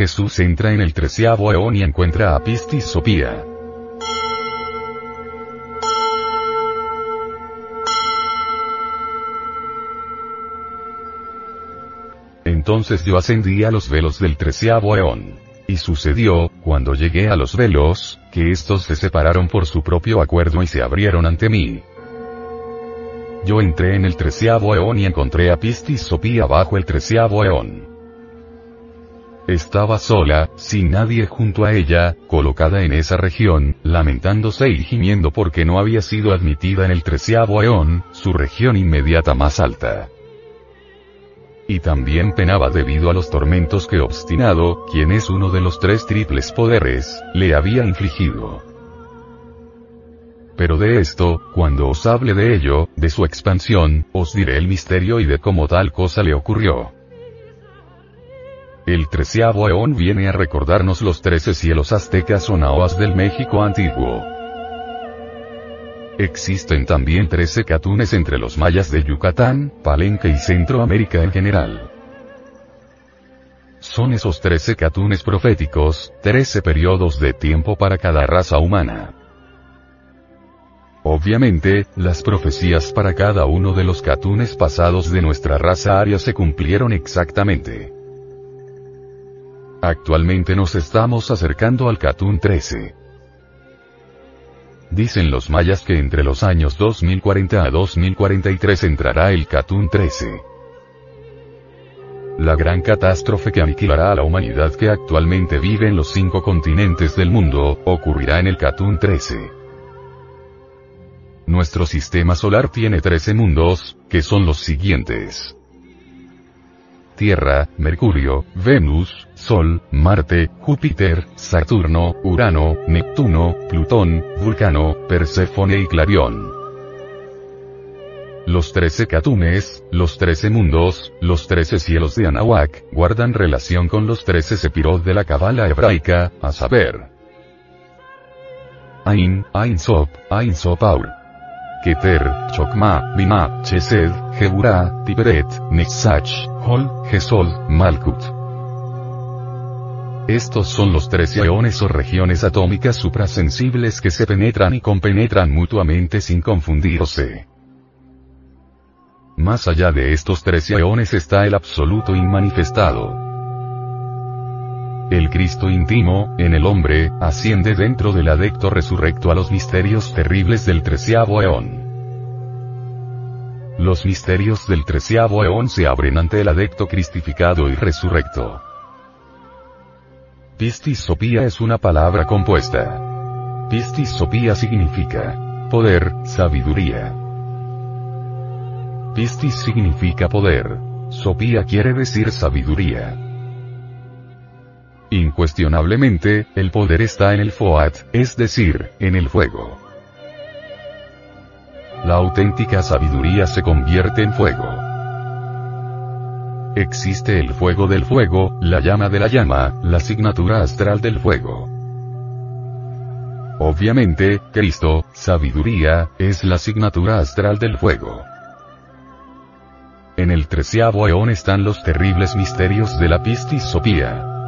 Jesús entra en el treceavo eón y encuentra a Pistis Sofía. Entonces yo ascendí a los velos del treceavo eón. Y sucedió, cuando llegué a los velos, que estos se separaron por su propio acuerdo y se abrieron ante mí. Yo entré en el treceavo eón y encontré a Pistis Sofía bajo el treceavo eón. Estaba sola, sin nadie junto a ella, colocada en esa región, lamentándose y gimiendo porque no había sido admitida en el treceavo eón, su región inmediata más alta. Y también penaba debido a los tormentos que obstinado, quien es uno de los tres triples poderes, le había infligido. Pero de esto, cuando os hable de ello, de su expansión, os diré el misterio y de cómo tal cosa le ocurrió. El treceavo eón viene a recordarnos los trece cielos aztecas o nahuas del México antiguo. Existen también trece catunes entre los mayas de Yucatán, Palenque y Centroamérica en general. Son esos trece catunes proféticos, trece periodos de tiempo para cada raza humana. Obviamente, las profecías para cada uno de los catunes pasados de nuestra raza aria se cumplieron exactamente. Actualmente nos estamos acercando al Catún 13. Dicen los mayas que entre los años 2040 a 2043 entrará el Catún 13. La gran catástrofe que aniquilará a la humanidad que actualmente vive en los cinco continentes del mundo, ocurrirá en el Catún 13. Nuestro sistema solar tiene 13 mundos, que son los siguientes. Tierra, Mercurio, Venus, Sol, Marte, Júpiter, Saturno, Urano, Neptuno, Plutón, Vulcano, Perséfone y Clarión. Los trece catunes, los trece mundos, los trece cielos de Anahuac, guardan relación con los trece sepirot de la cabala hebraica, a saber. Ain, Ain Sop, Ain Sopaur. Keter, Chokma, Bima, Chesed, Geburah, Tiberet, Nexach, Hol, Gesol, Malkut. Estos son los tres eones o regiones atómicas suprasensibles que se penetran y compenetran mutuamente sin confundirse. Más allá de estos tres eones está el absoluto inmanifestado. El Cristo íntimo, en el hombre, asciende dentro del adecto resurrecto a los misterios terribles del treceavo eón. Los misterios del treceavo eón se abren ante el adecto cristificado y resurrecto. Pistis Sopía es una palabra compuesta. Pistis Sopía significa poder, sabiduría. Pistis significa poder. Sopía quiere decir sabiduría. Incuestionablemente, el poder está en el Foat, es decir, en el fuego. La auténtica sabiduría se convierte en fuego. Existe el fuego del fuego, la llama de la llama, la asignatura astral del fuego. Obviamente, Cristo, sabiduría, es la asignatura astral del fuego. En el treceavo eón están los terribles misterios de la Pistis Sopía.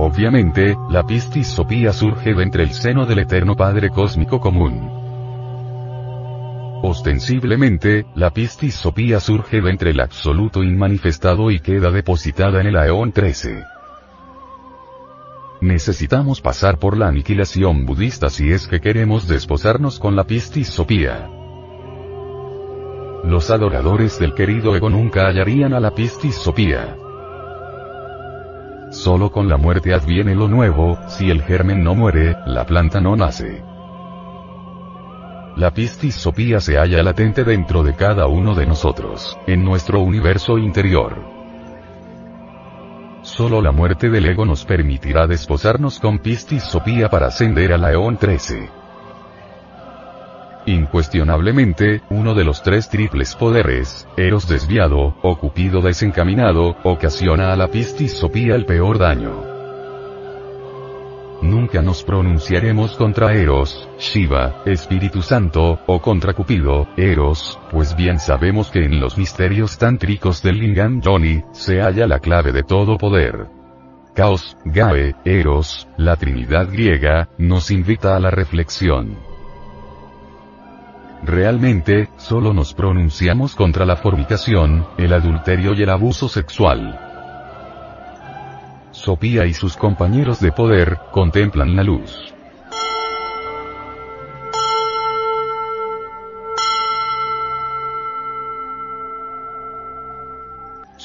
Obviamente, la Pistis Sopía surge de entre el seno del Eterno Padre Cósmico Común. Ostensiblemente, la Pistis Sopía surge de entre el absoluto inmanifestado y queda depositada en el Aeón 13. necesitamos pasar por la aniquilación budista si es que queremos desposarnos con la Pistis Sophia. Los adoradores del querido ego nunca hallarían a la Pistis Sophia. Solo con la muerte adviene lo nuevo, si el germen no muere, la planta no nace. La pistis sopía se halla latente dentro de cada uno de nosotros, en nuestro universo interior. Solo la muerte del ego nos permitirá desposarnos con pistis sopía para ascender a la Eón 13. Incuestionablemente, uno de los tres triples poderes, Eros desviado, o Cupido desencaminado, ocasiona a la pistis sopía el peor daño. Nunca nos pronunciaremos contra Eros, Shiva, Espíritu Santo, o contra Cupido, Eros, pues bien sabemos que en los misterios tántricos del Lingam Johnny, se halla la clave de todo poder. Caos, Gae, Eros, la Trinidad griega, nos invita a la reflexión. Realmente, solo nos pronunciamos contra la fornicación, el adulterio y el abuso sexual. Sopía y sus compañeros de poder, contemplan la luz.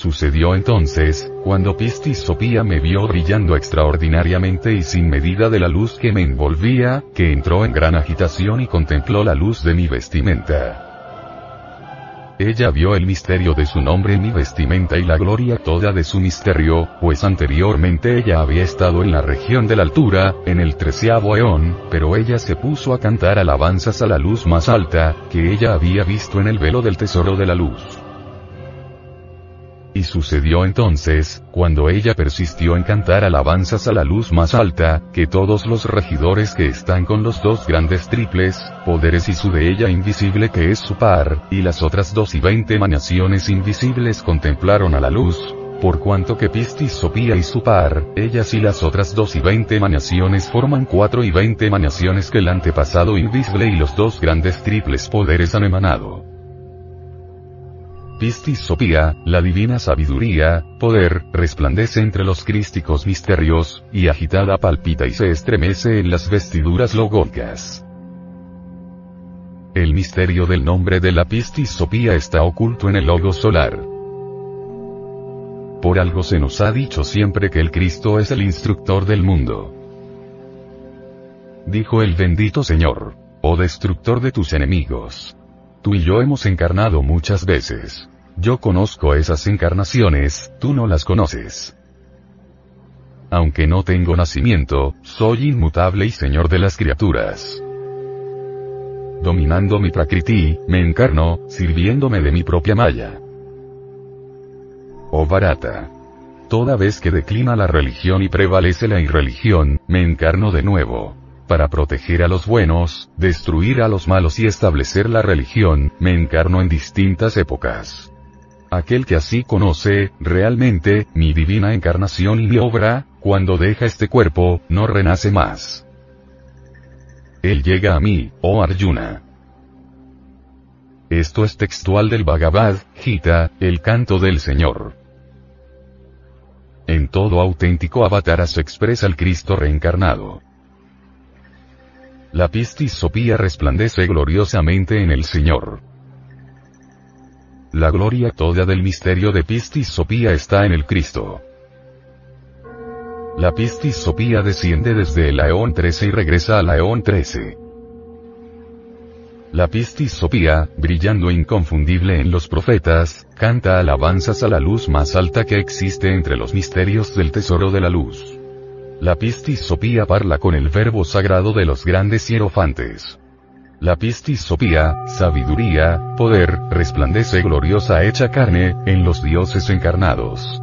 Sucedió entonces, cuando Pistis Sopía me vio brillando extraordinariamente y sin medida de la luz que me envolvía, que entró en gran agitación y contempló la luz de mi vestimenta. Ella vio el misterio de su nombre en mi vestimenta y la gloria toda de su misterio, pues anteriormente ella había estado en la región de la altura, en el treceavo eón, pero ella se puso a cantar alabanzas a la luz más alta, que ella había visto en el velo del tesoro de la luz. Y sucedió entonces, cuando ella persistió en cantar alabanzas a la luz más alta, que todos los regidores que están con los dos grandes triples, poderes y su de ella invisible que es su par, y las otras dos y veinte emanaciones invisibles contemplaron a la luz, por cuanto que Pistis Sopía y su par, ellas y las otras dos y veinte emanaciones forman cuatro y veinte emanaciones que el antepasado invisible y los dos grandes triples poderes han emanado. Pistis Sopía, la divina sabiduría, poder, resplandece entre los crísticos misterios, y agitada palpita y se estremece en las vestiduras logónicas. El misterio del nombre de la Pistis Sopía está oculto en el logo solar. Por algo se nos ha dicho siempre que el Cristo es el instructor del mundo. Dijo el bendito Señor, oh destructor de tus enemigos. Tú y yo hemos encarnado muchas veces. Yo conozco esas encarnaciones, tú no las conoces. Aunque no tengo nacimiento, soy inmutable y señor de las criaturas. Dominando mi prakriti, me encarno, sirviéndome de mi propia maya. Oh barata. Toda vez que declina la religión y prevalece la irreligión, me encarno de nuevo. Para proteger a los buenos, destruir a los malos y establecer la religión, me encarno en distintas épocas. Aquel que así conoce, realmente, mi divina encarnación y mi obra, cuando deja este cuerpo, no renace más. Él llega a mí, oh Arjuna. Esto es textual del Bhagavad Gita, el canto del Señor. En todo auténtico avatar se expresa el Cristo reencarnado. La pistis sopía resplandece gloriosamente en el Señor. La gloria toda del misterio de Pistis Sopía está en el Cristo. La Pistis Sopía desciende desde el Aeón 13 y regresa al Aeón 13. La Pistis Sopía, brillando inconfundible en los profetas, canta alabanzas a la luz más alta que existe entre los misterios del tesoro de la luz. La Pistis Sopía parla con el verbo sagrado de los grandes hierofantes. La pistis sopía, sabiduría, poder, resplandece gloriosa hecha carne, en los dioses encarnados.